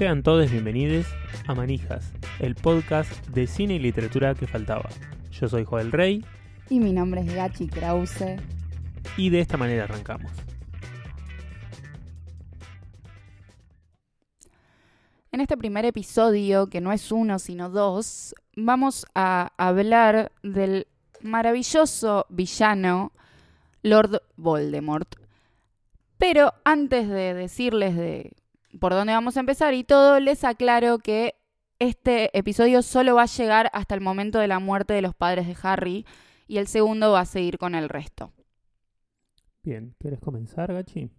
Sean todos bienvenidos a Manijas, el podcast de cine y literatura que faltaba. Yo soy Joel Rey Y mi nombre es Gachi Krause. y de esta manera arrancamos. En este primer episodio, que no es uno sino dos, vamos a hablar del maravilloso villano Lord Voldemort. Pero antes de decirles de por dónde vamos a empezar y todo, les aclaro que este episodio solo va a llegar hasta el momento de la muerte de los padres de Harry y el segundo va a seguir con el resto. Bien, ¿quieres comenzar, Gachi?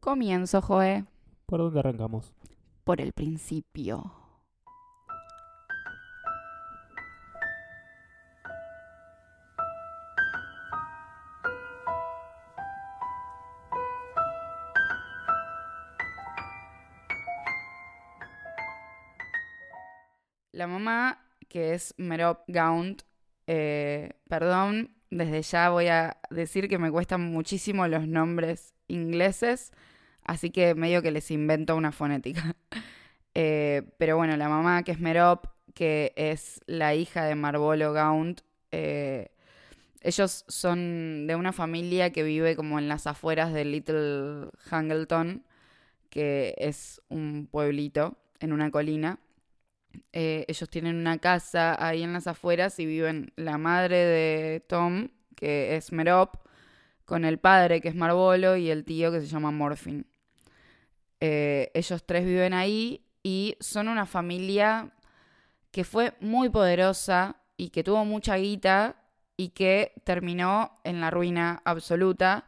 Comienzo, Joe, ¿Por dónde arrancamos? por el principio. La mamá, que es Merop Gaunt, eh, perdón, desde ya voy a decir que me cuestan muchísimo los nombres ingleses, así que medio que les invento una fonética. Eh, pero bueno, la mamá, que es Merop, que es la hija de Marvolo Gaunt, eh, ellos son de una familia que vive como en las afueras de Little Hangleton, que es un pueblito en una colina. Eh, ellos tienen una casa ahí en las afueras y viven la madre de Tom, que es Merop, con el padre, que es Marvolo, y el tío, que se llama Morphin. Eh, ellos tres viven ahí y son una familia que fue muy poderosa y que tuvo mucha guita y que terminó en la ruina absoluta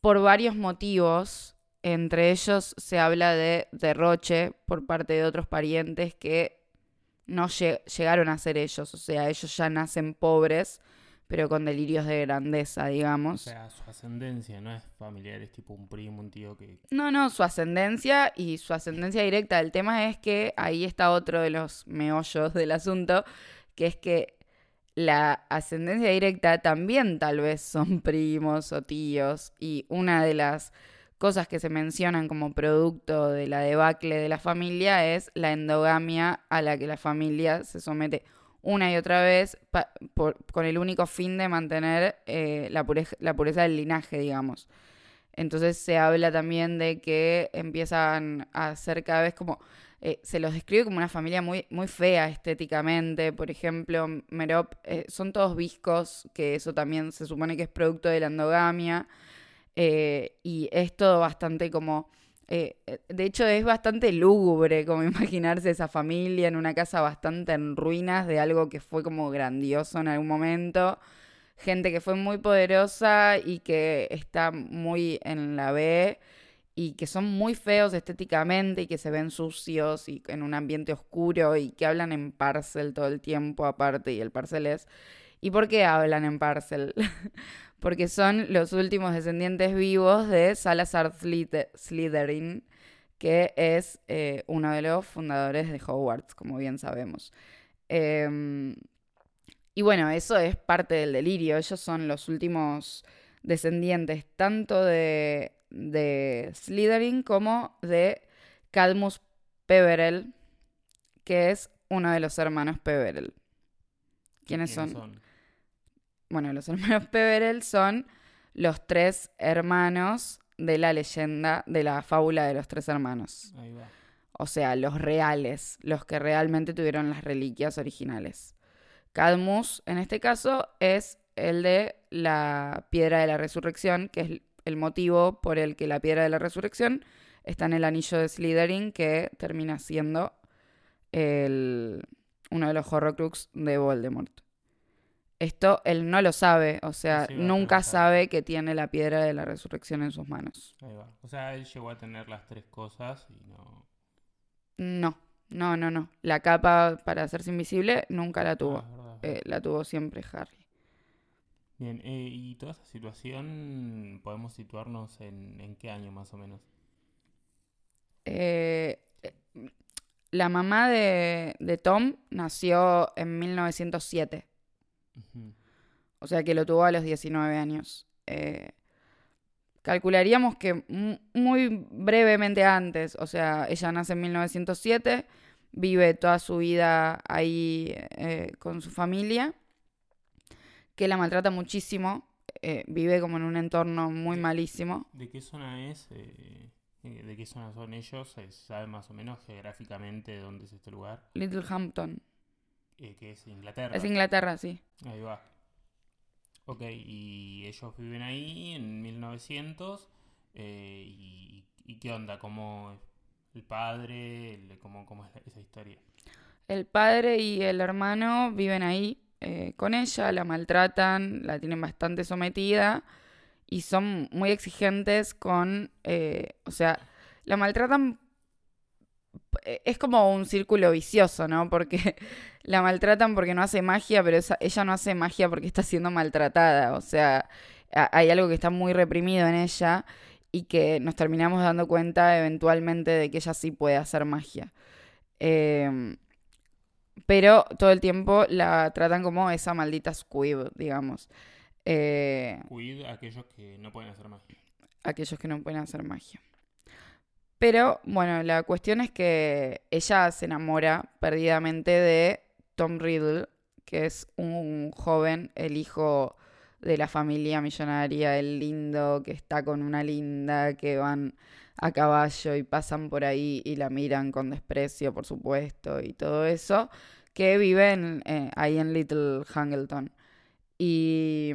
por varios motivos. Entre ellos se habla de derroche por parte de otros parientes que no lle- llegaron a ser ellos. O sea, ellos ya nacen pobres, pero con delirios de grandeza, O digamos. sea, su ascendencia no es familiar, es tipo un primo, un tío que... No, no, su ascendencia y su ascendencia directa. El tema es que ahí está otro de los meollos del asunto, que es que la ascendencia directa también tal vez son primos o tíos. Y una de las cosas que se mencionan como producto de la debacle de la familia es la endogamia a la que la familia se somete una y otra vez pa- por- con el único fin de mantener eh, la, pureza, la pureza del linaje, digamos. Entonces se habla también de que empiezan a ser cada vez como... eh, se los describe como una familia muy, muy fea estéticamente. Por ejemplo, Merop eh, son todos viscos, que eso también se supone que es producto de la endogamia. Eh, y es todo bastante como... eh, eh, de hecho, es bastante lúgubre como imaginarse esa familia en una casa bastante en ruinas de algo que fue como grandioso en algún momento gente que fue muy poderosa y que está muy en la B y que son muy feos estéticamente y que se ven sucios y en un ambiente oscuro y que hablan en parcel todo el tiempo aparte y el parcel es... ¿Y por qué hablan en parcel? Porque son los últimos descendientes vivos de Salazar Slytherin, que es eh, uno de los fundadores de Hogwarts, como bien sabemos. Em, y bueno, eso es parte del delirio. Ellos son los últimos descendientes tanto de, de Slytherin como de Cadmus Peverell, que es uno de los hermanos Peverell. ¿Quiénes son? Bueno, los hermanos Peverell son los tres hermanos de la leyenda, de la fábula de los tres hermanos. Ahí va. O sea, los reales, los que realmente tuvieron las reliquias originales. Cadmus, en este caso, es el de la piedra de la resurrección, que es el motivo por el que la piedra de la resurrección está en el anillo de Slytherin, que termina siendo el- uno de los Horrocrux de Voldemort. Esto él no lo sabe, o sea, Sí, nunca sabe. que tiene la piedra de la resurrección en sus manos. Ahí va. O sea, él llegó a tener las tres cosas y no... No, no, no, no. La capa para hacerse invisible nunca la tuvo. Ah, es Eh, la tuvo siempre Harry. Bien, eh, y toda esa situación, podemos situarnos en, en qué año más o menos. Eh, eh, la mamá de, de Tom nació en 1907. O sea que lo tuvo a los 19 años. Eh, calcularíamos que muy brevemente antes, o sea, ella nace en 1907, vive toda su vida ahí eh, con su familia, que la maltrata muchísimo, eh, vive como en un entorno muy malísimo. ¿De qué zona es? Eh, ¿De qué zona son ellos? ¿Se sabe más o menos geográficamente dónde es este lugar? Littlehampton. Que es Inglaterra. Es Inglaterra, sí. Ahí va. Ok, y ellos viven ahí en 1900. Eh, y, qué onda? ¿Cómo el padre? cómo, es esa historia? El padre y el hermano viven ahí eh, con ella, la maltratan, la tienen bastante sometida y son muy exigentes con, eh, o sea, la maltratan eh, es como un círculo vicioso, ¿no? Porque la maltratan porque no hace magia, pero ella no hace magia porque está siendo maltratada. O sea, hay algo que está muy reprimido en ella y que nos terminamos dando cuenta eventualmente de que ella sí puede hacer magia. Em, pero todo el tiempo la tratan como esa maldita squib, digamos. Eh, aquellos que no pueden hacer magia. Aquellos que no pueden hacer magia. Pero bueno, la cuestión es que ella se enamora perdidamente de Tom Riddle, que es un joven, el hijo de la familia millonaria, el lindo, que está con una linda, que van a caballo y pasan por ahí y la miran con desprecio, por supuesto, y todo eso, que vive eh, ahí en Little Hangleton. Y,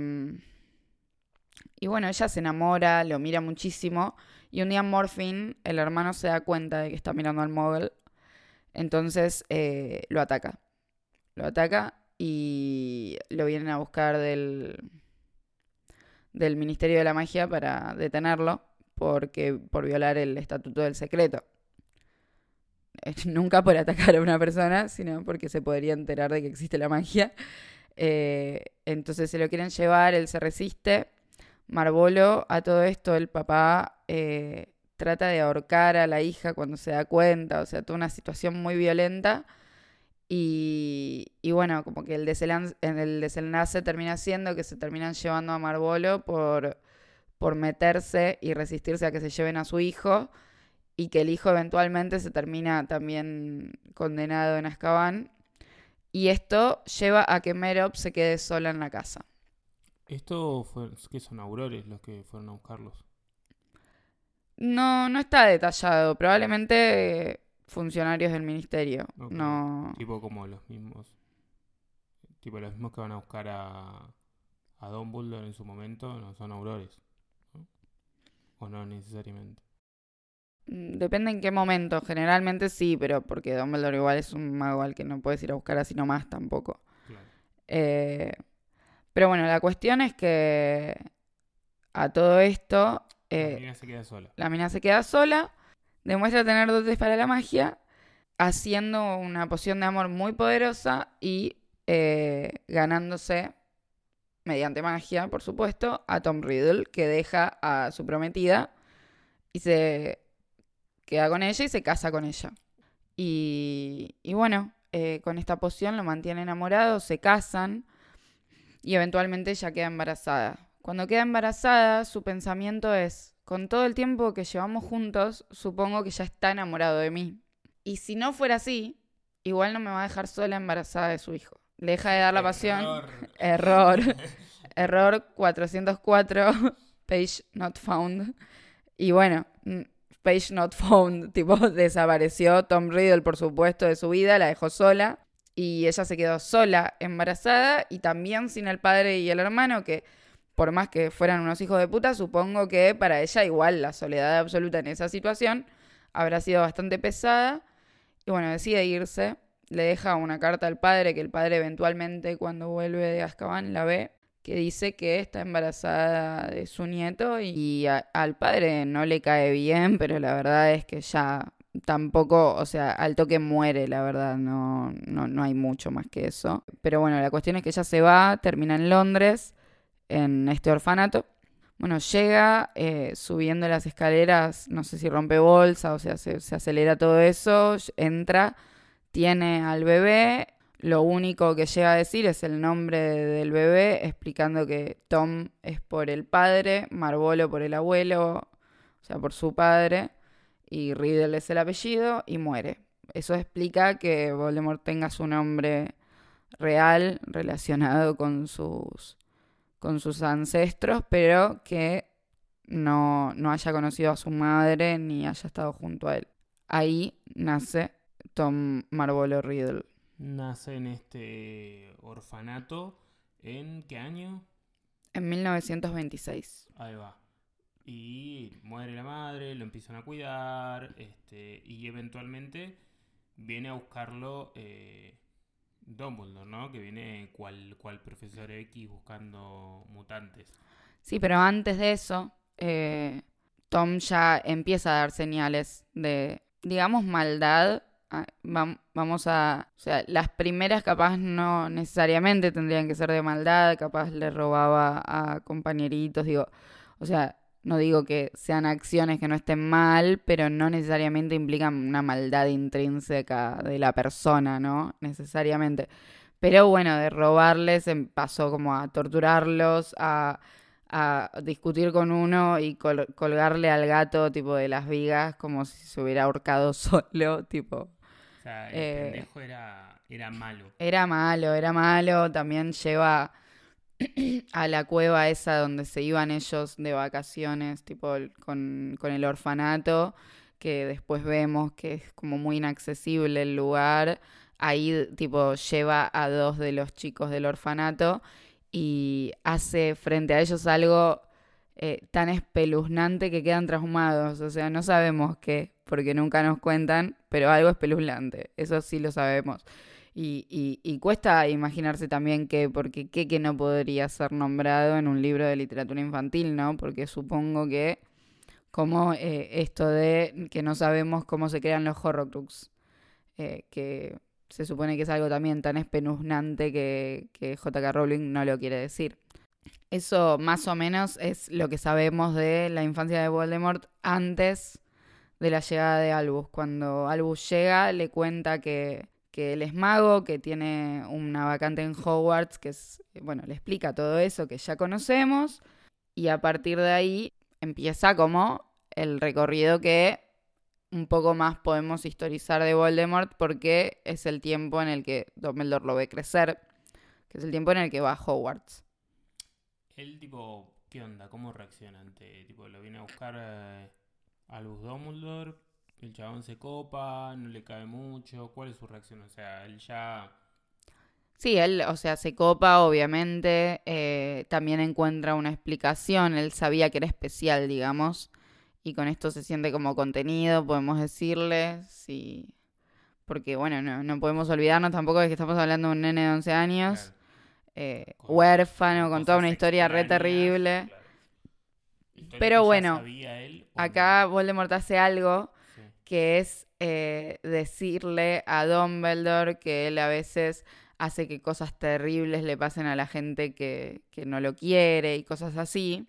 bueno, ella se enamora, lo mira muchísimo y un día Morphin, el hermano, se da cuenta de que está mirando al móvil. Entonces eh, lo ataca. Lo ataca y lo vienen a buscar del, del Ministerio de la Magia para detenerlo porque, por violar el estatuto del secreto. Nunca por atacar a una persona, sino porque se podría enterar de que existe la magia. Eh, entonces se lo quieren llevar, él se resiste Marbolo, a todo esto, el papá eh, trata de ahorcar a la hija cuando se da cuenta, o sea, toda una situación muy violenta. Y, bueno, como que el desenlace, el desenlace termina siendo que se terminan llevando a Marbolo por, por meterse y resistirse a que se lleven a su hijo y que el hijo eventualmente se termina también condenado en Azkaban. Y esto lleva a que Merop se quede sola en la casa. ¿Esto fue, qué son aurores los que fueron a buscarlos? No, no está detallado. Probablemente funcionarios del ministerio. No. Tipo como los mismos. Tipo los mismos que van a buscar a, a Dumbledore en su momento, no son aurores. O no necesariamente. Mm, depende en qué momento. Generalmente sí, pero porque Dumbledore igual es un mago al que no puedes ir a buscar así nomás tampoco. Claro. Eh, pero bueno, la cuestión es que a todo esto... la mina se queda sola. La mina se queda sola, demuestra tener dotes para la magia, haciendo una poción de amor muy poderosa y eh, ganándose, mediante magia, por supuesto, a Tom Riddle, que deja a su prometida y se queda con ella y se casa con ella. Y, bueno, eh, con esta poción lo mantiene enamorado, se casan y eventualmente ella queda embarazada. Cuando queda embarazada, su pensamiento es, con todo el tiempo que llevamos juntos, supongo que ya está enamorado de mí. Y si no fuera así, igual no me va a dejar sola embarazada de su hijo. Le deja de dar la pasión. Error. Error 404, page not found. Y bueno, mm, page not found, tipo, desapareció Tom Riddle, por supuesto, de su vida, la dejó sola y ella se quedó sola, embarazada y también sin el padre y el hermano, que por más que fueran unos hijos de puta, supongo que para ella igual la soledad absoluta en esa situación habrá sido bastante pesada. Y bueno, decide irse, le deja una carta al padre, que el padre eventualmente cuando vuelve de Azkaban la ve, que dice que está embarazada de su nieto y al padre no le cae bien, pero la verdad es que ya tampoco, o sea, al toque muere, la verdad, no, no, no hay mucho más que eso. Pero bueno, la cuestión es que ella se va, termina en Londres, en este orfanato. Bueno, llega eh, subiendo las escaleras, no sé si rompe bolsa, o sea, se, acelera todo eso, entra, tiene al bebé, lo único que llega a decir es el nombre del bebé, explicando que Tom es por el padre, Marvolo por el abuelo, o sea, por su padre, y Riddle es el apellido, y muere. Eso explica que Voldemort tenga su nombre real relacionado con sus, con sus ancestros, pero que no, no haya conocido a su madre ni haya estado junto a él. Ahí nace Tom Marvolo Riddle. Nace en este orfanato. ¿En qué año? En 1926. Ahí va. Y muere la madre, lo empiezan a cuidar, este, y eventualmente viene a buscarlo eh, Dumbledore, ¿no? Que viene cual, cual profesor X buscando mutantes. Sí, pero antes de eso, eh, Tom ya empieza a dar señales de, digamos, maldad. Ah, vamos a. O sea, las primeras capaz no necesariamente tendrían que ser de maldad, capaz le robaba a compañeritos, digo. O sea, no digo que sean acciones que no estén mal, pero no necesariamente implican una maldad intrínseca de la persona, ¿no? Necesariamente. Pero bueno, de robarles em, pasó como a torturarlos, a a discutir con uno y colgarle al gato tipo de las vigas como si se hubiera ahorcado solo, tipo. O sea, el eh, pendejo era, era malo. Era malo, era malo. También lleva a la cueva esa donde se iban ellos de vacaciones, tipo con, con el orfanato, que después vemos que es como muy inaccesible el lugar. Ahí, tipo, lleva a dos de los chicos del orfanato y hace frente a ellos algo eh, tan espeluznante que quedan traumados. O sea, no sabemos qué, porque nunca nos cuentan, pero algo espeluznante, eso sí lo sabemos. Y, y, cuesta imaginarse también que, porque qué que no podría ser nombrado en un libro de literatura infantil, ¿no? Porque supongo que, como eh, esto de que no sabemos cómo se crean los horrocrux, eh, que se supone que es algo también tan espeluznante que, que JK Rowling no lo quiere decir. Eso más o menos es lo que sabemos de la infancia de Voldemort antes de la llegada de Albus. Cuando Albus llega, le cuenta que, que él es mago, que tiene una vacante en Hogwarts, que es, bueno, le explica todo eso que ya conocemos. Y a partir de ahí empieza como el recorrido que un poco más podemos historizar de Voldemort porque es el tiempo en el que Dumbledore lo ve crecer, que es el tiempo en el que va a Hogwarts. El tipo, ¿qué onda? ¿Cómo reacciona ante, tipo, lo viene a buscar eh, a Luz Dumbledore, el chabón se copa, no le cae mucho, ¿cuál es su reacción? O sea, él ya... Sí, él, o sea, se copa, obviamente, eh, también encuentra una explicación, él sabía que era especial, digamos, y con esto se siente como contenido, podemos decirle, sí. Porque bueno, no, podemos olvidarnos tampoco de que estamos hablando de un nene de 11 años, eh, huérfano, con toda una historia re terrible. Pero bueno, acá Voldemort hace algo que es eh, decirle a Dumbledore que él a veces hace que cosas terribles le pasen a la gente que, que no lo quiere y cosas así.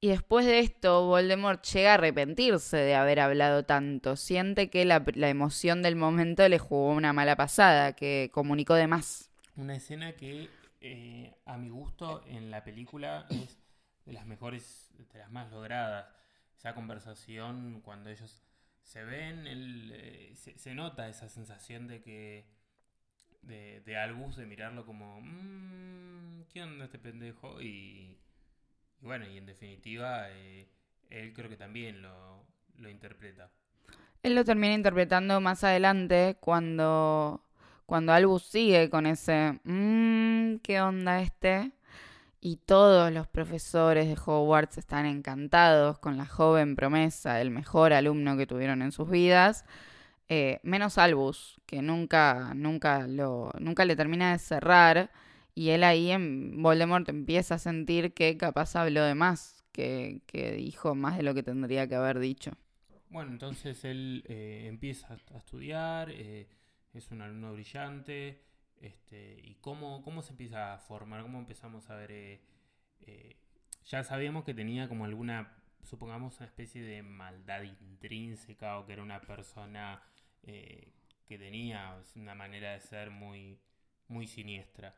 Y después de esto, Voldemort llega a arrepentirse de haber hablado tanto. Siente que la, emoción del momento le jugó una mala pasada, que comunicó de más. Una escena que, eh, a mi gusto, en la película es de las mejores, de las más logradas. Esa conversación cuando ellos se ven, eh, se, nota esa sensación de que. de, de Albus, de mirarlo como. Mmm, ¿Qué onda este pendejo? Y y bueno, y en definitiva, eh, él creo que también lo, lo, interpreta. Él lo termina interpretando más adelante cuando, cuando Albus sigue con ese, mmm, ¿qué onda este? Y todos los profesores de Hogwarts están encantados con la joven promesa, el mejor alumno que tuvieron en sus vidas. Eh, menos Albus, que nunca, nunca, lo, nunca le termina de cerrar y él ahí en Voldemort empieza a sentir que capaz habló de más, que, dijo más de lo que tendría que haber dicho. Bueno, entonces él eh, empieza a estudiar, eh, es un alumno brillante, este, y cómo, cómo se empieza a formar, cómo empezamos a ver, eh, ya sabíamos que tenía como alguna, supongamos una especie de maldad intrínseca o que era una persona que tenía, una manera de ser muy, muy siniestra.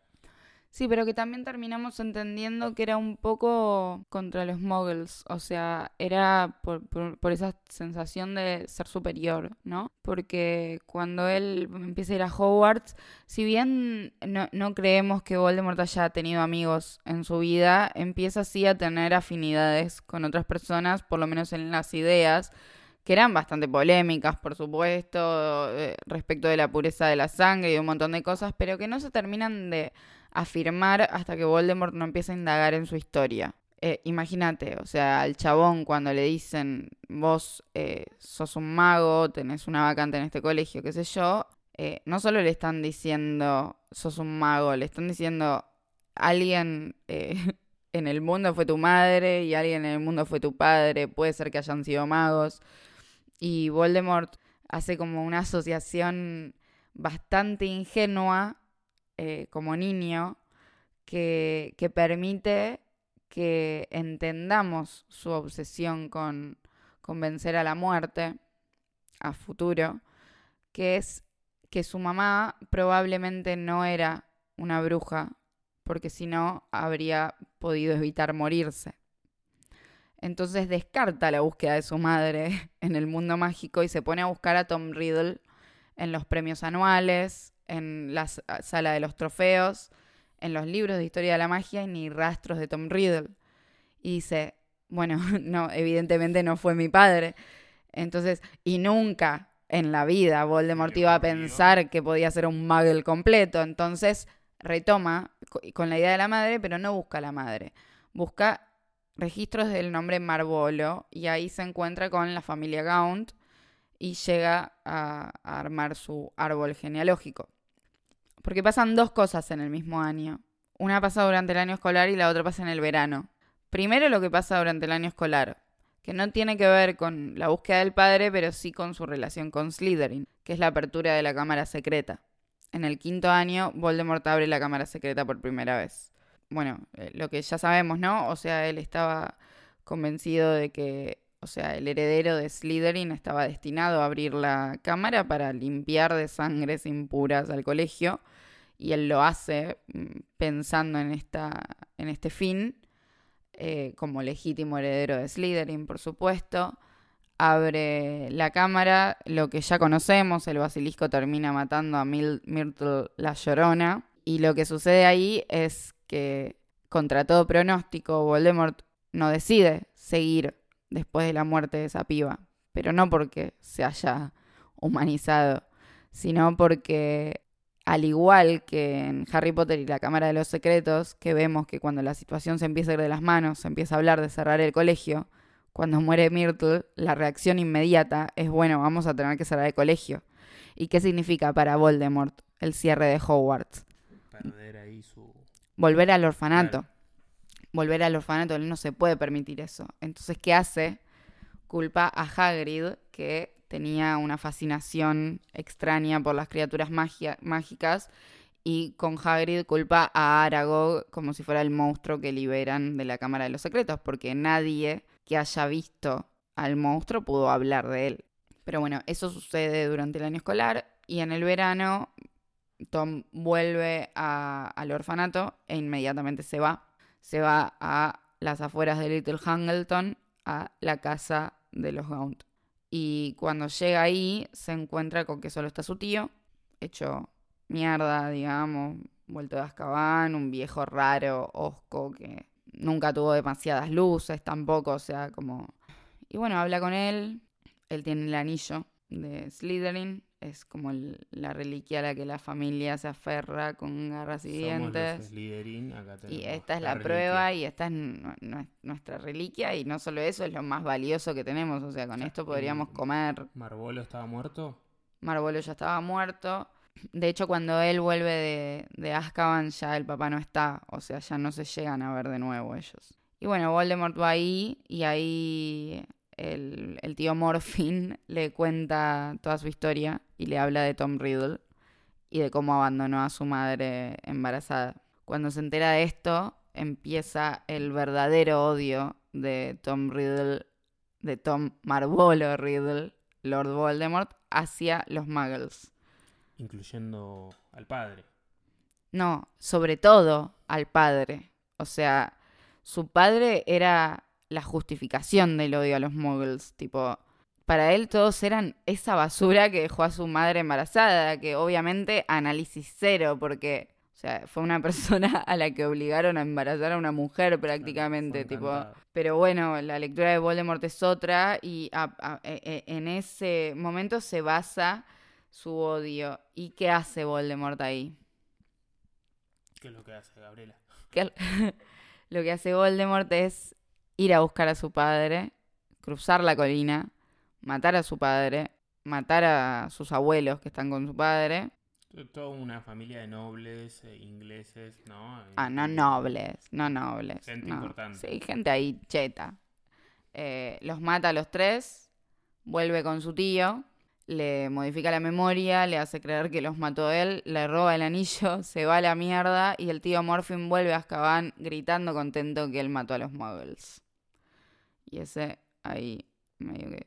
Sí, pero que también terminamos entendiendo que era un poco contra los muggles, o sea, era por, por, esa sensación de ser superior, ¿no? Porque cuando él empieza a ir a Hogwarts, si bien no, no creemos que Voldemort haya tenido amigos en su vida, empieza así a tener afinidades con otras personas, por lo menos en las ideas, que eran bastante polémicas, por supuesto, eh, respecto de la pureza de la sangre y un montón de cosas, pero que no se terminan de afirmar hasta que Voldemort no empieza a indagar en su historia. Eh, imagínate, o sea, al chabón cuando le dicen, vos eh, sos un mago, tenés una vacante en este colegio, qué sé yo, no solo le están diciendo, sos un mago, le están diciendo, alguien en el mundo fue tu madre y alguien en el mundo fue tu padre, puede ser que hayan sido magos. Y Voldemort hace como una asociación bastante ingenua eh, como niño que, permite que entendamos su obsesión con, con vencer a la muerte a futuro, que es que su mamá probablemente no era una bruja, porque si no habría podido evitar morirse. Entonces descarta la búsqueda de su madre en el mundo mágico y se pone a buscar a Tom Riddle en los premios anuales, en la sala de los trofeos, en los libros de historia de la magia y ni rastros de Tom Riddle. Y dice, bueno, no, evidentemente no fue mi padre. Entonces, y nunca en la vida Voldemort iba a pensar que podía ser un muggle completo. Entonces retoma con la idea de la madre, pero no busca a la madre. Busca registros del nombre Marvolo y ahí se encuentra con la familia Gaunt y llega a, armar su árbol genealógico. Porque pasan dos cosas en el mismo año. Una pasa durante el año escolar y la otra pasa en el verano. Primero lo que pasa durante el año escolar, que no tiene que ver con la búsqueda del padre, pero sí con su relación con Slytherin, que es la apertura de la cámara secreta. En el quinto año, Voldemort abre la cámara secreta por primera vez bueno, eh, lo que ya sabemos, ¿no? O sea, él estaba convencido de que, o sea, el heredero de Slytherin estaba destinado a abrir la cámara para limpiar de sangres impuras al colegio y él lo hace mm, pensando en, esta, en este fin, eh, como legítimo heredero de Slytherin, por supuesto. Abre la cámara, lo que ya conocemos, el basilisco termina matando a Myrtle la Llorona. Y lo que sucede ahí es que contra todo pronóstico Voldemort no decide seguir después de la muerte de esa piba, pero no porque se haya humanizado, sino porque al igual que en Harry Potter y la Cámara de los Secretos, que vemos que cuando la situación se empieza a ir de las manos, se empieza a hablar de cerrar el colegio, cuando muere Myrtle, la reacción inmediata es, bueno, vamos a tener que cerrar el colegio. ¿Y qué significa para Voldemort el cierre de Hogwarts? Perder ahí su volver al orfanato. Volver al orfanato, él no se puede permitir eso. Entonces, ¿qué hace? Culpa a Hagrid, que tenía una fascinación extraña por las criaturas mágicas, y con Hagrid culpa a Aragog como si fuera el monstruo que liberan de la Cámara de los Secretos, porque nadie que haya visto al monstruo pudo hablar de él. Pero bueno, eso sucede durante el año escolar y en el verano Tom vuelve al orfanato e inmediatamente se va. Se va a las afueras de Little Hangleton, a la casa de los Gaunt. Y cuando llega ahí, se encuentra con que solo está su tío, hecho mierda, digamos, vuelto de Azkaban, un viejo raro, osco, que nunca tuvo demasiadas luces tampoco, o sea, como... Y bueno, habla con él, él tiene el anillo de Slytherin, es como la reliquia a la que la familia se aferra con garras y dientes. y esta es la, prueba y esta es nuestra reliquia y no solo eso, es lo más valioso que tenemos, o sea, con esto podríamos comer. ¿Marbolo estaba muerto? Marbolo ya estaba muerto. De hecho, cuando él vuelve de, de Azkaban ya el papá no está, o sea, ya no se llegan a ver de nuevo ellos. Y bueno, Voldemort va ahí y ahí el, tío Morphin le cuenta toda su historia y le habla de Tom Riddle y de cómo abandonó a su madre embarazada. Cuando se entera de esto, empieza el verdadero odio de Tom Riddle, de Tom Marvolo Riddle, Lord Voldemort, hacia los Muggles. incluyendo al padre. No, sobre todo al padre. O sea, su padre era la justificación del odio a los muggles. Tipo, para él todos eran esa basura que dejó a su madre embarazada, que obviamente análisis cero, porque, o sea, fue una persona a la que obligaron a embarazar a una mujer prácticamente, tipo. Pero bueno, la lectura de Voldemort es otra y a- a- e- e- en ese momento se basa su odio. ¿Y qué hace Voldemort ahí? ¿Qué es lo que hace Gabriela? lo que hace Voldemort es ir a buscar a su padre, cruzar la colina, matar a su padre, matar a sus abuelos que están con su padre. To- Toda una familia de nobles eh, ingleses, ¿no? Ah, no nobles, no nobles. Gente no. importante. Sí, gente ahí cheta. Eh, los mata a los tres, vuelve con su tío, le modifica la memoria, le hace creer que los mató él, le roba el anillo, se va a la mierda y el tío Morphin vuelve a Azkaban gritando contento que él mató a los muggles. Y ese ahí medio que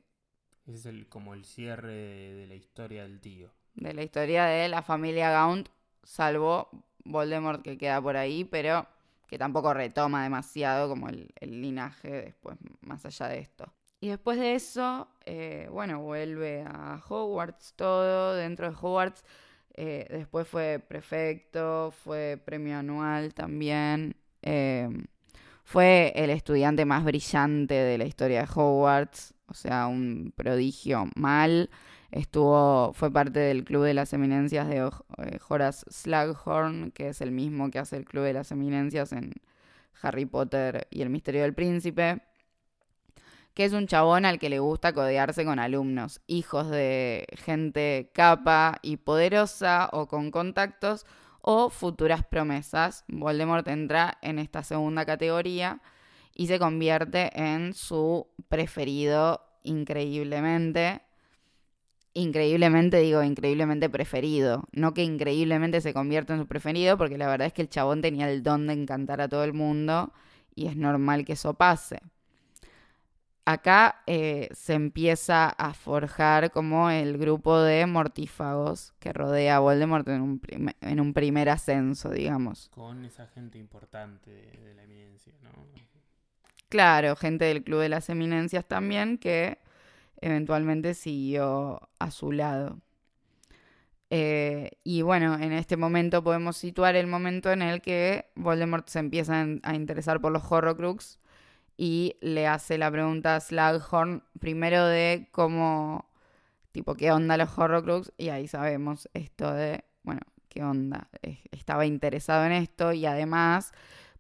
Ese es el, como el cierre de, de la historia del tío. de la historia de la familia Gaunt, salvo Voldemort que queda por ahí, pero que tampoco retoma demasiado como el, el linaje después, más allá de esto. Y después de eso, eh, bueno, vuelve a Hogwarts todo, dentro de Hogwarts, eh, después fue prefecto, fue premio anual también, eh, fue el estudiante más brillante de la historia de Hogwarts, o sea, un prodigio mal. Estuvo, fue parte del Club de las Eminencias de eh, Horace Slughorn, que es el mismo que hace el Club de las Eminencias en Harry Potter y el Misterio del Príncipe. Que es un chabón al que le gusta codearse con alumnos, hijos de gente capa y poderosa o con contactos o futuras promesas. Voldemort entra en esta segunda categoría y se convierte en su preferido increíblemente. Increíblemente, digo, increíblemente preferido. No que increíblemente se convierta en su preferido, porque la verdad es que el chabón tenía el don de encantar a todo el mundo y es normal que eso pase. Acá eh, se empieza a forjar como el grupo de mortífagos que rodea a Voldemort en un, prime- en un primer ascenso, digamos. Con esa gente importante de, de la eminencia, ¿no? Claro, gente del Club de las Eminencias también que eventualmente siguió a su lado. Eh, y bueno, en este momento podemos situar el momento en el que Voldemort se empieza a interesar por los Horrocrux y le hace la pregunta a Slughorn primero de cómo, tipo, qué onda los Horrocrux y ahí sabemos esto de, bueno, qué onda, estaba interesado en esto y además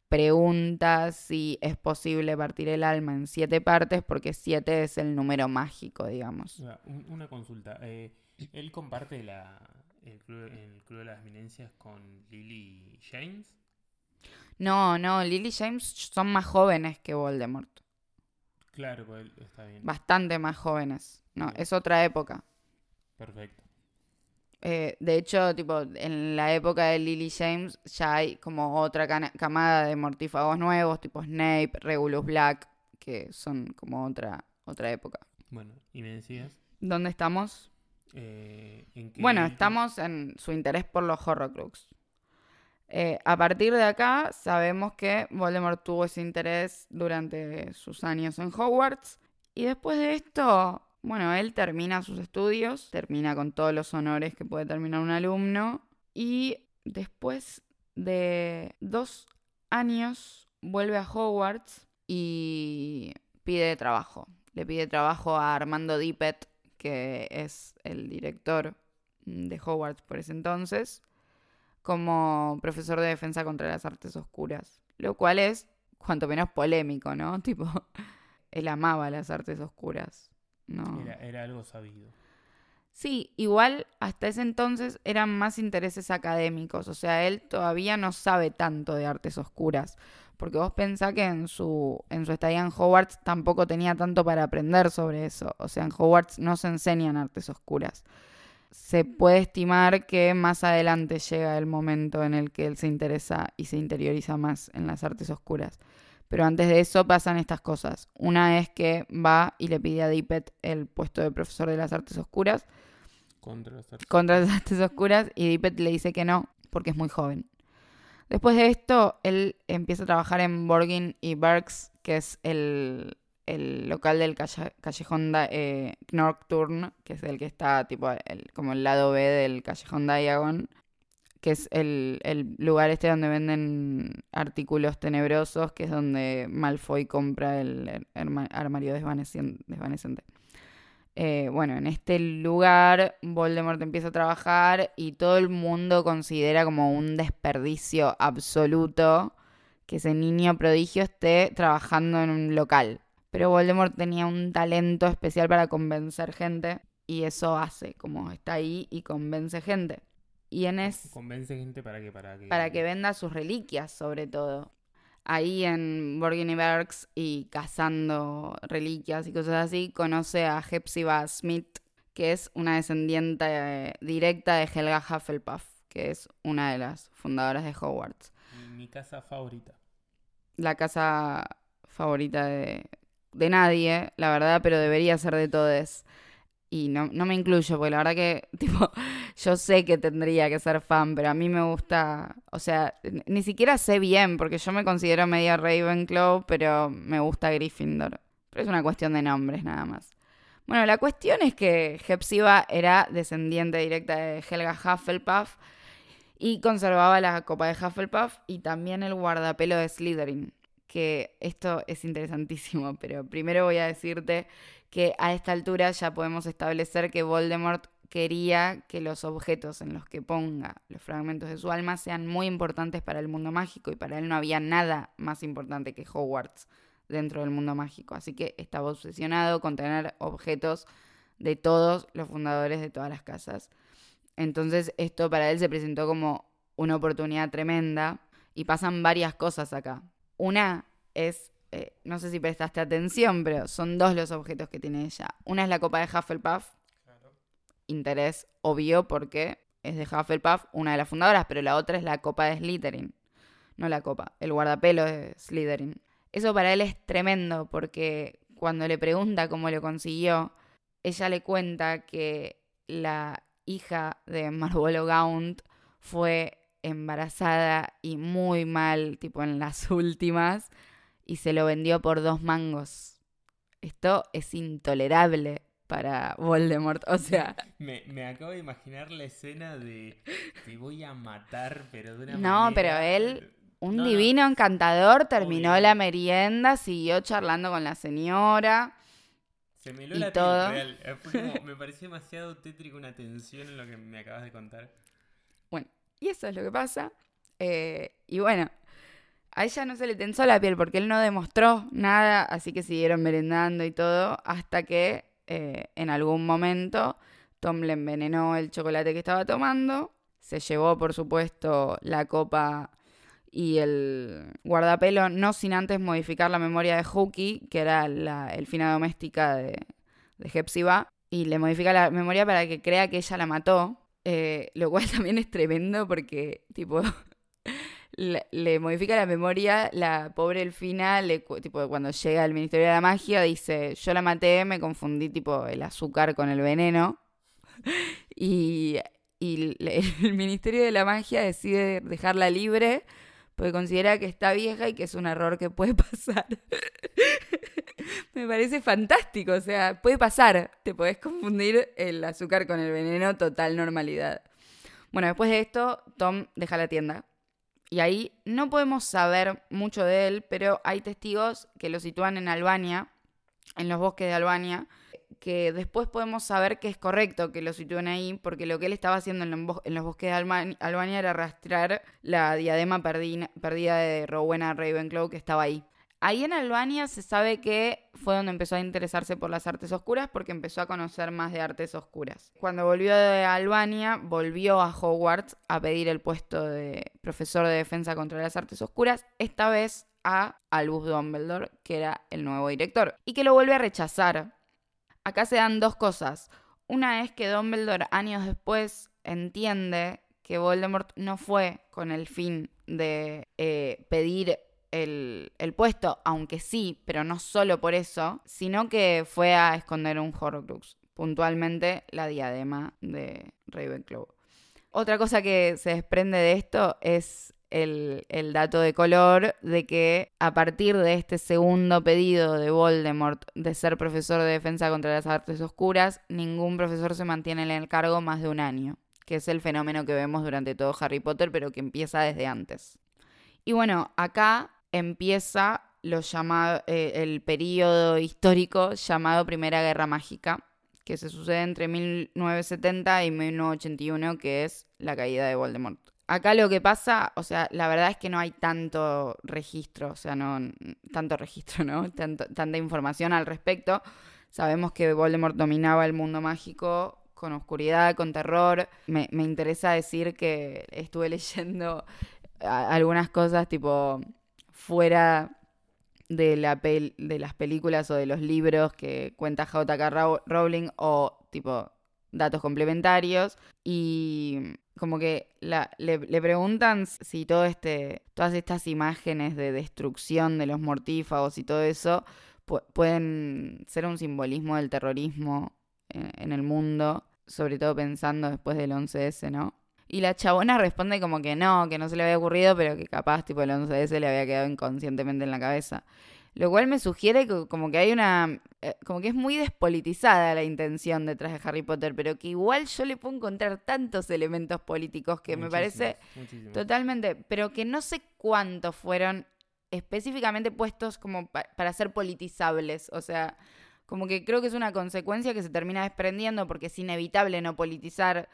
pregunta si es posible partir el alma en siete partes porque siete es el número mágico, digamos. Una consulta. eh, ¿Él comparte la, el, club, el Club de las Eminencias con Lily James? No, no, Lily James son más jóvenes que Voldemort, Claro, pues está bien. bastante más jóvenes. No, Bien. es otra época. Perfecto. Eh, de hecho, tipo, en la época de Lily James ya hay como otra camada de mortífagos nuevos, tipo Snape, Regulus Black, que son como otra, otra época. Bueno, y me decías. ¿Dónde estamos? eh, en Bueno, estamos en su interés por los Horrocrux. Eh, a partir de acá sabemos que Voldemort tuvo ese interés durante sus años en Hogwarts. Y después de esto, bueno, él termina sus estudios, termina con todos los honores que puede terminar un alumno. Y después de dos años vuelve a Hogwarts y pide trabajo. Le pide trabajo a Armando Dippet, que es el director de Hogwarts por ese entonces, como profesor de defensa contra las artes oscuras. Lo cual es cuanto menos polémico, ¿no? Tipo, él amaba las artes oscuras. No. Era, era algo sabido. Sí, igual hasta ese entonces eran más intereses académicos, o sea, él todavía no sabe tanto de artes oscuras, porque vos pensás que en su, en su estadía en Hogwarts tampoco tenía tanto para aprender sobre eso, o sea, en Hogwarts no se enseñan artes oscuras. Se puede estimar que más adelante llega el momento en el que él se interesa y se interioriza más en las artes oscuras. Pero antes de eso pasan estas cosas. Una es que va y le pide a Dippet el puesto de profesor de las artes oscuras. Contra las artes. contra las artes oscuras y Dippet le dice que no, porque es muy joven. Después de esto, él empieza a trabajar en Borgin y Berks, que es el, el local del calle- callejón eh, que es el que está tipo el- como el lado B del callejón Diagon, que es el, el lugar este donde venden artículos tenebrosos, que es donde Malfoy compra el armario desvanecien- desvanecente. Eh, bueno, en este lugar Voldemort empieza a trabajar y todo el mundo considera como un desperdicio absoluto que ese niño prodigio esté trabajando en un local. Pero Voldemort tenía un talento especial para convencer gente y eso hace, como está ahí y convence gente. Y en es Convence gente para que para que para que venda sus reliquias, sobre todo. Ahí en Borgin y Berks y cazando reliquias y cosas así, conoce a Hepzibah Smith, que es una descendiente eh, directa de Helga Hufflepuff, que es una de las fundadoras de Hogwarts. mi casa favorita. La casa favorita de, de nadie, la verdad, pero debería ser de todos. Y no, no me incluyo, porque la verdad que, tipo, yo sé que tendría que ser fan, pero a mí me gusta, o sea, ni siquiera sé bien, porque yo me considero media Ravenclaw, pero me gusta Gryffindor. Pero es una cuestión de nombres nada más. Bueno, la cuestión es que Hepzibah era descendiente directa de Helga Hufflepuff y conservaba la copa de Hufflepuff y también el guardapelo de Slytherin. Que esto es interesantísimo, pero primero voy a decirte que a esta altura ya podemos establecer que Voldemort quería que los objetos en los que ponga los fragmentos de su alma sean muy importantes para el mundo mágico y para él no había nada más importante que Hogwarts dentro del mundo mágico. Así que estaba obsesionado con tener objetos de todos los fundadores de todas las casas. Entonces esto para él se presentó como una oportunidad tremenda y pasan varias cosas acá. Una es, eh, no sé si prestaste atención, pero son dos los objetos que tiene ella. Una es la copa de Hufflepuff, interés obvio porque es de Hufflepuff, una de las fundadoras, pero la otra es la copa de Slytherin. No la copa, el guardapelo de Slytherin. Eso para él es tremendo porque cuando le pregunta cómo lo consiguió, ella le cuenta que la hija de Marvolo Gaunt fue embarazada y muy mal, tipo en las últimas, y se lo vendió por dos mangos. Esto es intolerable para Voldemort. O sea, Me, me acabo de imaginar la escena de te voy a matar, pero de una No, manera- pero él, un No, no. divino encantador, terminó Obvio. la merienda, siguió charlando con la señora. Se me heló la todo. real. Como- me pareció demasiado tétrico una tensión en lo que me acabas de contar. Y eso es lo que pasa. Eh, y bueno, a ella no se le tensó la piel porque él no demostró nada, así que siguieron merendando y todo, hasta que eh, en algún momento Tom le envenenó el chocolate que estaba tomando, se llevó por supuesto la copa y el guardapelo, no sin antes modificar la memoria de Hookie, que era la elfina doméstica de, de y le modifica la memoria para que crea que ella la mató, eh, lo cual también es tremendo porque, tipo, le, modifica la memoria, la pobre Elfina, le, tipo, cuando llega al Ministerio de la Magia, dice, yo la maté, me confundí, tipo, el azúcar con el veneno. Y, y el Ministerio de la Magia decide dejarla libre porque considera que está vieja y que es un error que puede pasar. Me parece fantástico, o sea, puede pasar, te podés confundir el azúcar con el veneno, total normalidad. Bueno, después de esto, Tom deja la tienda. Y ahí no podemos saber mucho de él, pero hay testigos que lo sitúan en Albania, en los bosques de Albania, que después podemos saber que es correcto que lo sitúen ahí, porque lo que él estaba haciendo en los, bosques de Albania era rastrear la diadema perdi- perdida de Rowena Ravenclaw que estaba ahí. Ahí en Albania se sabe que fue donde empezó a interesarse por las artes oscuras porque empezó a conocer más de artes oscuras. Cuando volvió de Albania, volvió a Hogwarts a pedir el puesto de profesor de defensa contra las artes oscuras, esta vez a Albus Dumbledore, que era el nuevo director, y que lo vuelve a rechazar. Acá se dan dos cosas. Una es que Dumbledore años después entiende que Voldemort no fue con el fin de eh, pedir el, el puesto, aunque sí, pero no solo por eso, sino que fue a esconder un Horcrux. puntualmente la diadema de Ravenclaw. Otra cosa que se desprende de esto es el, dato de color de que a partir de este segundo pedido de Voldemort de ser profesor de defensa contra las artes oscuras, ningún profesor se mantiene en el cargo más de un año, que es el fenómeno que vemos durante todo Harry Potter, pero que empieza desde antes. Y bueno, acá empieza lo llamado, eh, el periodo histórico llamado Primera Guerra Mágica, que se sucede entre 1970 y 1981, que es la caída de Voldemort. Acá lo que pasa, o sea, la verdad es que no hay tanto registro, o sea, no tanto registro, ¿no? tanta información al respecto. Sabemos que Voldemort dominaba el mundo mágico con oscuridad, con terror. Me, me interesa decir que estuve leyendo algunas cosas tipo fuera de, la de las películas o de los libros que cuenta J.K. Rowling o tipo datos complementarios y como que le, preguntan si todo este, todas estas imágenes de destrucción de los mortífagos y todo eso pueden ser un simbolismo del terrorismo en, en, el mundo, sobre todo pensando después del 11S, ¿no? Y la chabona responde como que no, que no se le había ocurrido, pero que capaz tipo el 11S le había quedado inconscientemente en la cabeza. Lo cual me sugiere que como que hay una... Eh, como que es muy despolitizada la intención detrás de Harry Potter, pero que igual yo le puedo encontrar tantos elementos políticos que me parece totalmente... Pero que no sé cuántos fueron específicamente puestos como para ser politizables. O sea, como que creo que es una consecuencia que se termina desprendiendo porque es inevitable no politizar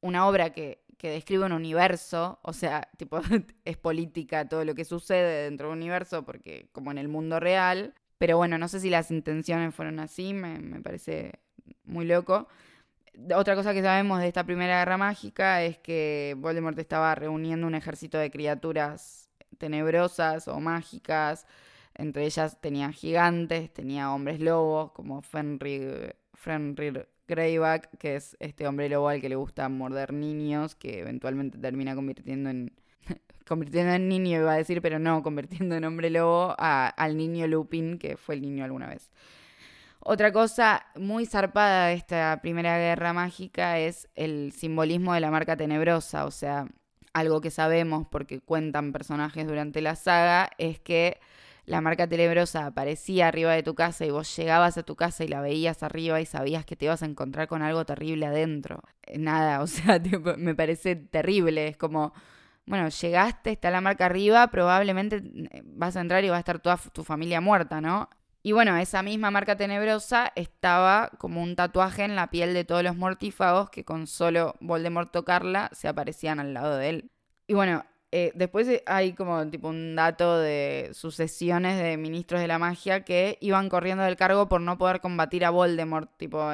una obra que, que describe un universo, o sea, tipo, es política todo lo que sucede dentro del universo, porque como en el mundo real, pero bueno, no sé si las intenciones fueron así, me, me parece muy loco. Otra cosa que sabemos de esta primera guerra mágica es que Voldemort estaba reuniendo un ejército de criaturas tenebrosas o mágicas. Entre ellas tenía gigantes, tenía hombres lobos como Fenrir, Fenrir Greyback, que es este hombre lobo al que le gusta morder niños, que eventualmente termina convirtiendo en. convirtiendo en niño, iba a decir, pero no, convirtiendo en hombre lobo al niño Lupin, que fue el niño alguna vez. Otra cosa muy zarpada de esta primera guerra mágica es el simbolismo de la marca tenebrosa, o sea, algo que sabemos porque cuentan personajes durante la saga, es que la marca tenebrosa aparecía arriba de tu casa y vos llegabas a tu casa y la veías arriba y sabías que te ibas a encontrar con algo terrible adentro. Eh, nada, o sea, me parece terrible. Es como, bueno, llegaste, está la marca arriba, probablemente eh, vas a entrar y va a estar toda tu familia muerta, ¿no? Y bueno, esa misma marca tenebrosa estaba como un tatuaje en la piel de todos los mortífagos que con solo Voldemort tocarla se aparecían al lado de él. Y bueno, eh, después hay como tipo un dato de sucesiones de ministros de la magia que iban corriendo del cargo por no poder combatir a Voldemort. Tipo,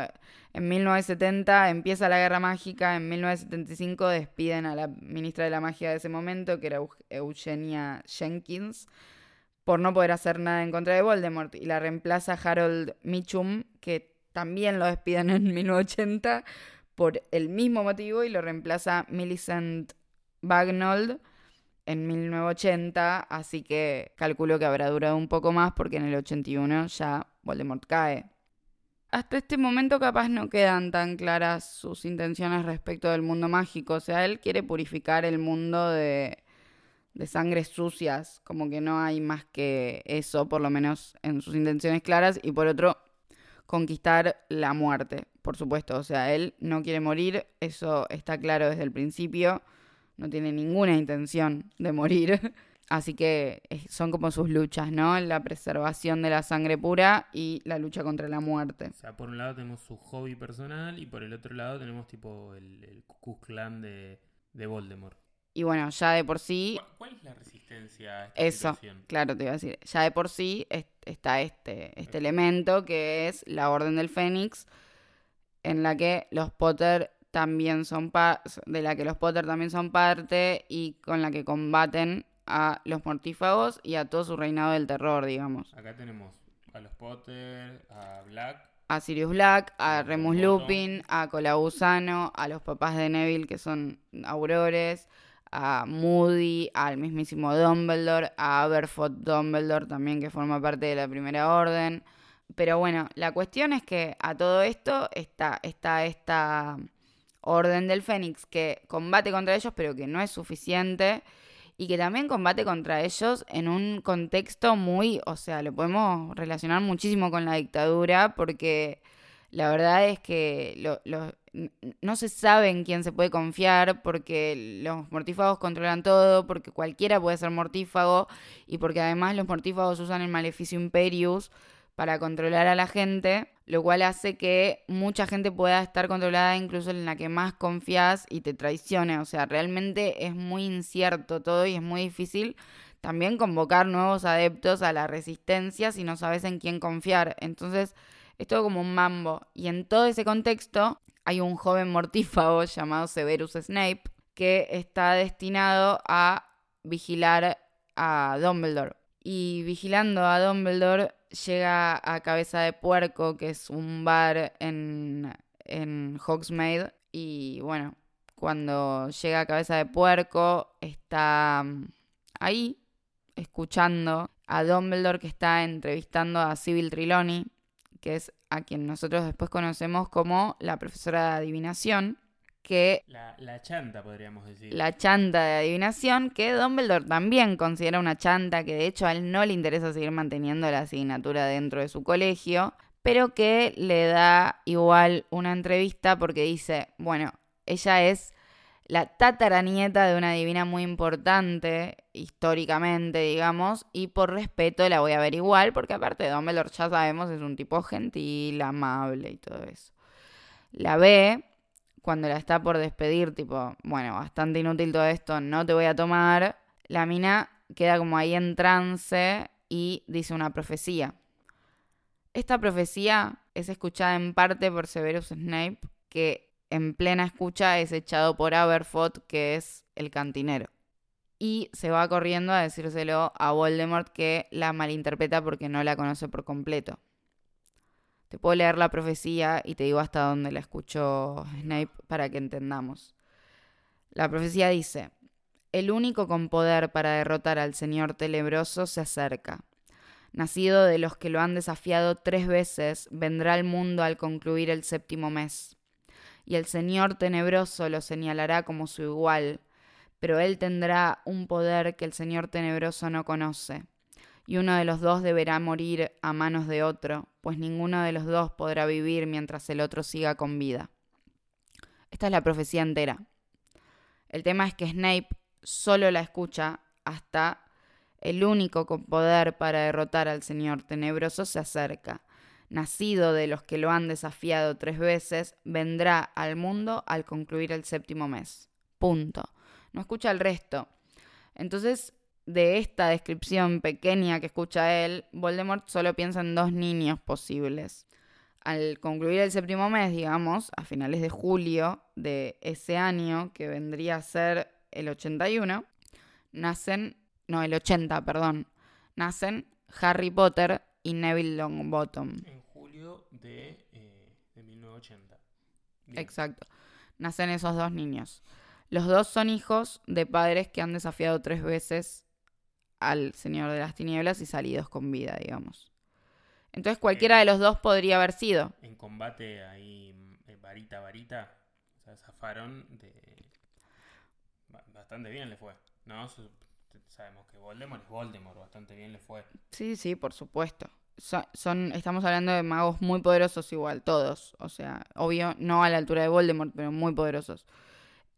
en 1970 empieza la guerra mágica, en 1975 despiden a la ministra de la magia de ese momento, que era Eugenia Jenkins, por no poder hacer nada en contra de Voldemort. Y la reemplaza Harold Mitchum, que también lo despiden en 1980 por el mismo motivo, y lo reemplaza Millicent Bagnold en 1980, así que calculo que habrá durado un poco más porque en el 81 ya Voldemort cae. Hasta este momento capaz no quedan tan claras sus intenciones respecto del mundo mágico, o sea, él quiere purificar el mundo de, de sangres sucias, como que no hay más que eso, por lo menos en sus intenciones claras, y por otro, conquistar la muerte, por supuesto, o sea, él no quiere morir, eso está claro desde el principio no tiene ninguna intención de morir. Así que son como sus luchas, ¿no? La preservación de la sangre pura y la lucha contra la muerte. O sea, por un lado tenemos su hobby personal y por el otro lado tenemos tipo el, el Clan de, de, Voldemort. Y bueno, ya de por sí... ¿Cuál, es la resistencia a esta Eso, claro, te iba a decir. Ya de por sí está este, este elemento que es la Orden del Fénix, en la que los Potter también son de la que los Potter también son parte y con la que combaten a los mortífagos y a todo su reinado del terror, digamos. Acá tenemos a los Potter, a Black. A Sirius Black, a Remus Lupin, a Colabusano, a los papás de Neville que son aurores, a Moody, al mismísimo Dumbledore, a Aberforth Dumbledore también que forma parte de la Primera Orden, Pero bueno, la cuestión es que a todo esto está, está esta orden del Fénix que combate contra ellos, pero que no es suficiente. Y que también combate contra ellos en un contexto muy, o sea, lo podemos relacionar muchísimo con la dictadura, porque la verdad es que no se sabe en quién se puede confiar, porque los mortífagos controlan todo, porque cualquiera puede ser mortífago, y porque además los mortífagos usan el maleficio Imperius para controlar a la gente, lo cual hace que mucha gente pueda estar controlada incluso en la que más confías y te traicione. O sea, realmente es muy incierto todo y es muy difícil también convocar nuevos adeptos a la resistencia si no sabes en quién confiar. Entonces, es todo como un mambo. Y en todo ese contexto hay un joven mortífago llamado Severus Snape que está destinado a vigilar a Dumbledore. Y vigilando a Dumbledore llega a Cabeza de Puerco, que es un bar en, en Hogsmeade. Y bueno, cuando llega a Cabeza de Puerco, está mm, ahí, escuchando a Dumbledore que está entrevistando a Sybil Triloni, que es a quien nosotros después conocemos como la profesora de adivinación que... La, chanta, podríamos decir. La chanta de adivinación, que Dumbledore también considera una chanta, que de hecho a él no le interesa seguir manteniendo la asignatura dentro de su colegio, pero que le da igual una entrevista porque dice, bueno, ella es la tataranieta de una divina muy importante, históricamente, digamos, y por respeto la voy a ver igual, porque aparte de Dumbledore ya sabemos es un tipo gentil, amable y todo eso. La ve cuando la está por despedir, tipo, bueno, bastante inútil todo esto, no te voy a tomar, la mina queda como ahí en trance y dice una profecía. Esta profecía es escuchada en parte por Severus Snape, que en plena escucha es echado por Aberforth, que es el cantinero. Y se va corriendo a decírselo a Voldemort que la malinterpreta porque no la conoce por completo. Te puedo leer la profecía y te digo hasta dónde la escuchó Snape para que entendamos. La profecía dice, el único con poder para derrotar al Señor Tenebroso se acerca. Nacido de los que lo han desafiado tres veces, vendrá al mundo al concluir el séptimo mes. Y el Señor Tenebroso lo señalará como su igual, pero él tendrá un poder que el Señor Tenebroso no conoce y uno de los dos deberá morir a manos de otro, pues ninguno de los dos podrá vivir mientras el otro siga con vida. Esta es la profecía entera. El tema es que Snape solo la escucha hasta el único con poder para derrotar al Señor Tenebroso se acerca. Nacido de los que lo han desafiado tres veces, vendrá al mundo al concluir el séptimo mes. Punto. No escucha el resto. Entonces, de esta descripción pequeña que escucha él, Voldemort solo piensa en dos niños posibles. Al concluir el séptimo mes, digamos, a finales de julio de ese año, que vendría a ser el 81, nacen, no, el 80, perdón, nacen Harry Potter y Neville Longbottom. En julio de, 1980. Eh, Exacto. Nacen esos dos niños. Los dos son hijos de padres que han desafiado tres veces al Señor de las Tinieblas y salidos con vida, digamos. Entonces cualquiera de los dos podría haber sido. En combate ahí, eh, varita, varita, o sea, zafaron de... Bastante bien le fue, ¿no? Sabemos que Voldemort es Voldemort, bastante bien le fue. Sí, sí, por supuesto. Son, estamos hablando de magos muy poderosos igual, todos. O sea, obvio, no a la altura de Voldemort, pero muy poderosos.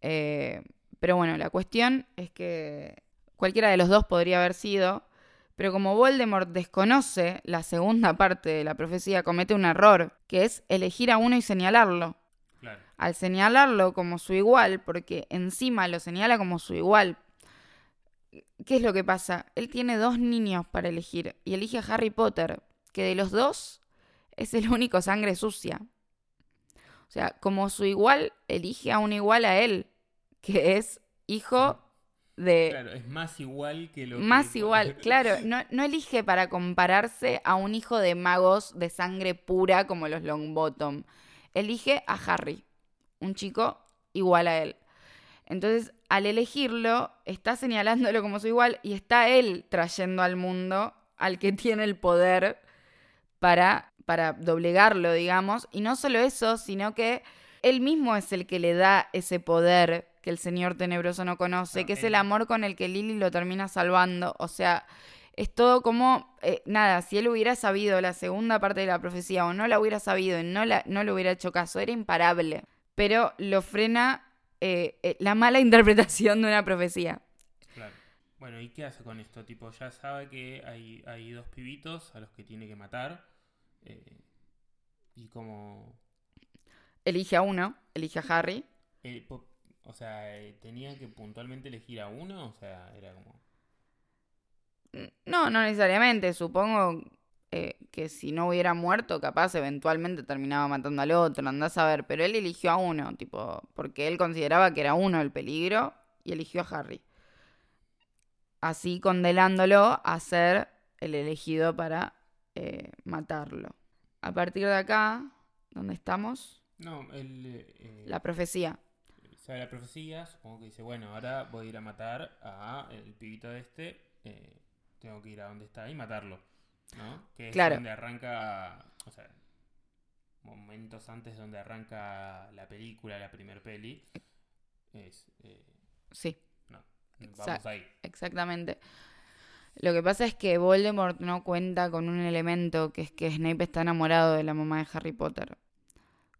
Eh, pero bueno, la cuestión es que Cualquiera de los dos podría haber sido, pero como Voldemort desconoce la segunda parte de la profecía, comete un error, que es elegir a uno y señalarlo. Al señalarlo como su igual, porque encima lo señala como su igual, ¿qué es lo que pasa? Él tiene dos niños para elegir y elige a Harry Potter, que de los dos es el único sangre sucia. O sea, como su igual, elige a un igual a él, que es hijo Claro, es más igual que lo Más igual, claro. No, no, elige para compararse a un hijo de magos de sangre pura como los Longbottom. Elige a Harry, un chico igual a él. Entonces, al elegirlo, está señalándolo como su igual y está él trayendo al mundo al que tiene el poder para para doblegarlo, digamos. Y no solo eso, sino que él mismo es el que le da ese poder que el Señor Tenebroso no conoce, No, que es el amor con el que Lily lo termina salvando. O sea, es todo como, eh, nada, si él hubiera sabido la segunda parte de la profecía o no la hubiera sabido y no, la, no le hubiera hecho caso, era imparable. Pero lo frena eh, eh, la mala interpretación de una profecía. Claro. Bueno, ¿y qué hace con esto? Tipo, ya sabe que hay, hay dos pibitos a los que tiene que matar. y como... Elige a uno, elige a Harry. O sea, eh, tenía que puntualmente elegir a uno. O sea, era como... No, no necesariamente. Supongo eh, que si no hubiera muerto, capaz eventualmente terminaba matando al otro. Andás a ver. Pero él eligió a uno, tipo, porque él consideraba que era uno el peligro y eligió a Harry. Así condenándolo a ser el elegido para eh, matarlo. A partir de acá, ¿dónde estamos? No, eh, La profecía. Sabe la profecía, supongo que dice, bueno, ahora voy a ir a matar a el pibito de este, eh, tengo que ir a donde está y matarlo, ¿no? Que es Claro. donde arranca, o sea, momentos antes donde arranca la película, la primer peli, es, eh, Sí. no, vamos ahí. Exactamente. Lo que pasa es que Voldemort no cuenta con un elemento que es que Snape está enamorado de la mamá de Harry Potter.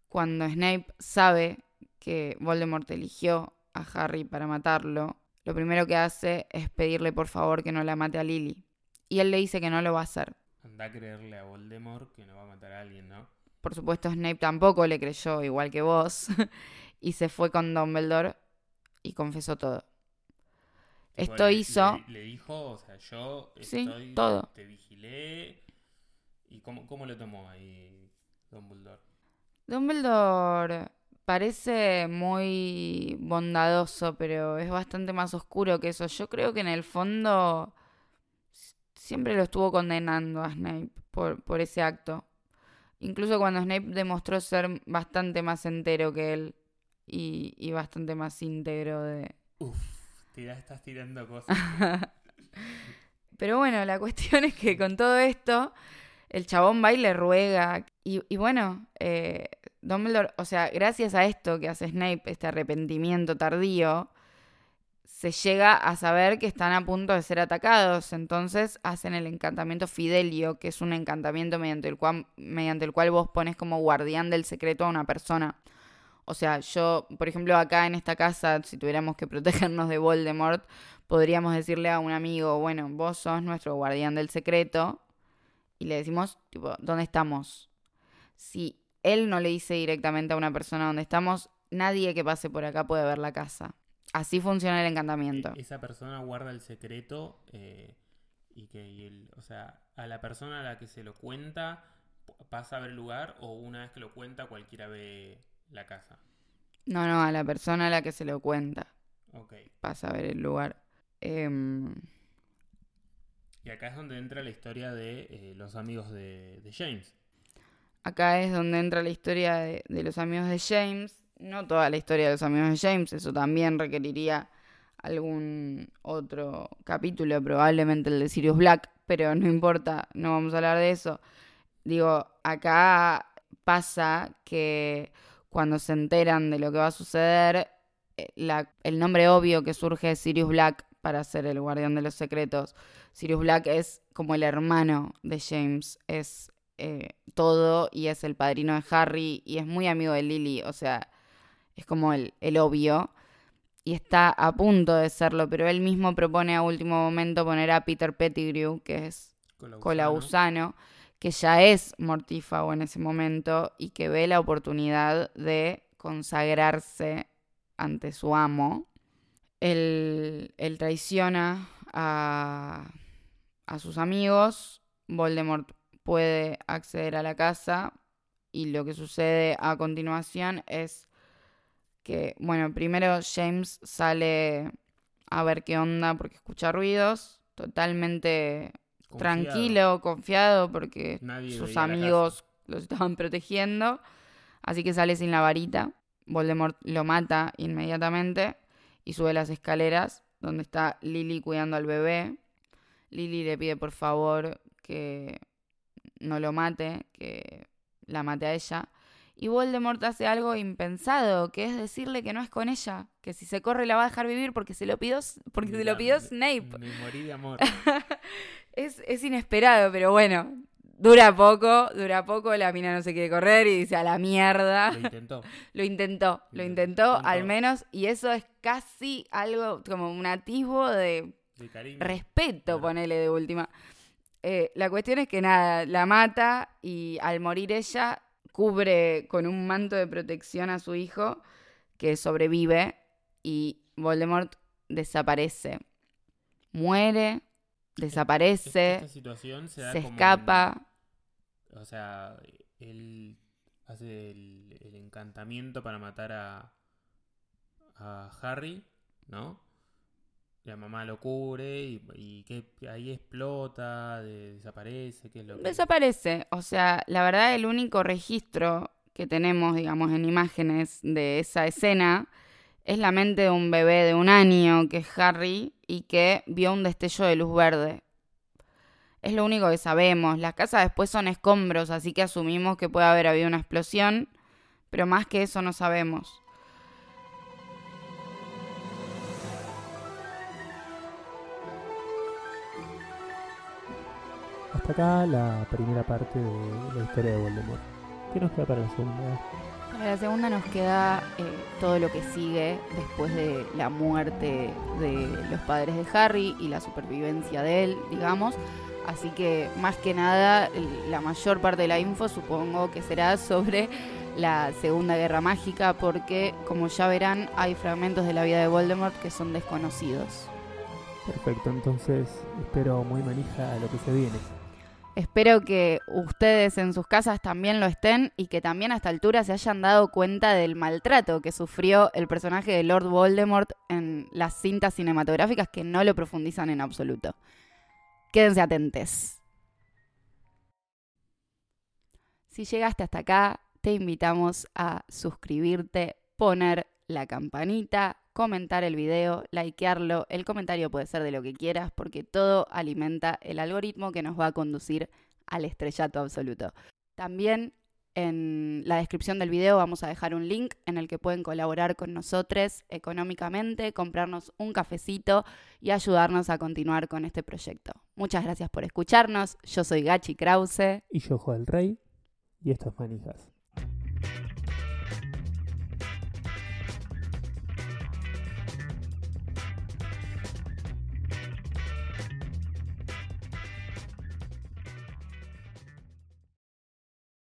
Cuando Snape sabe que Voldemort eligió a Harry para matarlo, lo primero que hace es pedirle por favor que no la mate a Lily. Y él le dice que no lo va a hacer. Anda a creerle a Voldemort que no va a matar a alguien, ¿no? Por supuesto, Snape tampoco le creyó, igual que vos, y se fue con Dumbledore y confesó todo. Tipo, Esto le- hizo... Le, le dijo, o sea, yo Sí, estoy, todo. te vigilé. ¿Y cómo, cómo lo tomó ahí Dumbledore? Dumbledore parece muy bondadoso, pero es bastante más oscuro que eso. Yo creo que en el fondo siempre lo estuvo condenando a Snape por, por ese acto. Incluso cuando Snape demostró ser bastante más entero que él y, y bastante más íntegro de... Uf, tira- estás tirando cosas. Pero bueno, la cuestión es que con todo esto, el chabón va y le ruega. Y, bueno, eh, Dumbledore, o sea, gracias a esto que hace Snape, este arrepentimiento tardío, se llega a saber que están a punto de ser atacados. Entonces hacen el encantamiento Fidelio, que es un encantamiento mediante el cual, mediante el cual vos pones como guardián del secreto a una persona. O sea, yo, por ejemplo, acá en esta casa, si tuviéramos que protegernos de Voldemort, podríamos decirle a un amigo, bueno, vos sos nuestro guardián del secreto, y le decimos, tipo, ¿dónde estamos? Si él no le dice directamente a una persona dónde estamos, nadie que pase por acá puede ver la casa. Así funciona el encantamiento. E- Esa persona guarda el secreto eh, y que, y el- o sea, a la persona a la que se lo cuenta pasa a ver el lugar o una vez que lo cuenta cualquiera ve la casa. No, no, a la persona a la que se lo cuenta. Ok. Pasa a ver el lugar. Em, Y acá es donde entra la historia de eh, los amigos de, James. Acá es donde entra la historia de, los amigos de James. No toda la historia de los amigos de James, eso también requeriría algún otro capítulo, probablemente el de Sirius Black, pero no importa, no vamos a hablar de eso. Digo, acá pasa que cuando se enteran de lo que va a suceder, eh, el nombre obvio que surge es Sirius Black para ser el guardián de los secretos. Sirius Black es como el hermano de James, es eh, todo y es el padrino de Harry y es muy amigo de Lily, o sea, es como el, el obvio. Y está a punto de serlo, pero él mismo propone a último momento poner a Peter Pettigrew, que es. Colausano, que ya es mortífago en ese momento y que ve la oportunidad de consagrarse ante su amo. Él, él traiciona a, a sus amigos, Voldemort puede acceder a la casa y lo que sucede a continuación es que, bueno, primero James sale a ver qué onda porque escucha ruidos, totalmente Confiado. tranquilo, confiado, porque Nadie sus amigos los estaban protegiendo. Así que sale sin la varita. Voldemort lo mata inmediatamente y sube las escaleras donde está Lily cuidando al bebé. Lily le pide por favor que no lo mate, que la mate a ella. Y Voldemort hace algo impensado, que es decirle que no es con ella, que si se corre la va a dejar vivir porque se lo pidió, porque se lo pidió Snape. Me morí de amor. es, es inesperado, pero bueno, dura poco, dura poco, la mina no se quiere correr y dice a la mierda. Lo intentó. Lo intentó, lo intentó al menos, y eso es casi algo como un atisbo de, De cariño. respeto, ponele de última. Eh, la cuestión es que nada, la mata y al morir ella cubre con un manto de protección a su hijo que sobrevive y Voldemort desaparece. Muere, desaparece, Esta situación se da se como escapa. o sea, él hace el, el encantamiento para matar a, a Harry, ¿no? La mamá lo cubre y, y que ahí explota, de- desaparece, ¿qué es lo que Desaparece. O sea, la verdad el único registro que tenemos, digamos, en imágenes de esa escena es la mente de un bebé de un año, que es Harry, y que vio un destello de luz verde. Es lo único que sabemos. Las casas después son escombros, así que asumimos que puede haber habido una explosión, pero más que eso no sabemos. Hasta acá la primera parte de la historia de Voldemort. ¿Qué nos queda para la segunda? Para la segunda nos queda eh, todo lo que sigue después de la muerte de los padres de Harry y la supervivencia de él, digamos. Así que más que nada, la mayor parte de la info supongo que será sobre la Segunda Guerra Mágica, porque como ya verán, hay fragmentos de la vida de Voldemort que son desconocidos. Perfecto, entonces espero muy manija lo que se viene. Espero que ustedes en sus casas también lo estén y que también a esta altura se hayan dado cuenta del maltrato que sufrió el personaje de Lord Voldemort en las cintas cinematográficas que no lo profundizan en absoluto. Quédense atentes. Si llegaste hasta acá, te invitamos a suscribirte, poner la campanita, comentar el video, likearlo. El comentario puede ser de lo que quieras porque todo alimenta el algoritmo que nos va a conducir al estrellato absoluto. También en la descripción del video vamos a dejar un link en el que pueden colaborar con nosotros económicamente, comprarnos un cafecito y ayudarnos a continuar con este proyecto. Muchas gracias por escucharnos. Yo soy Gachi Krause. Y yo, Joel Rey, y esto es Manijas.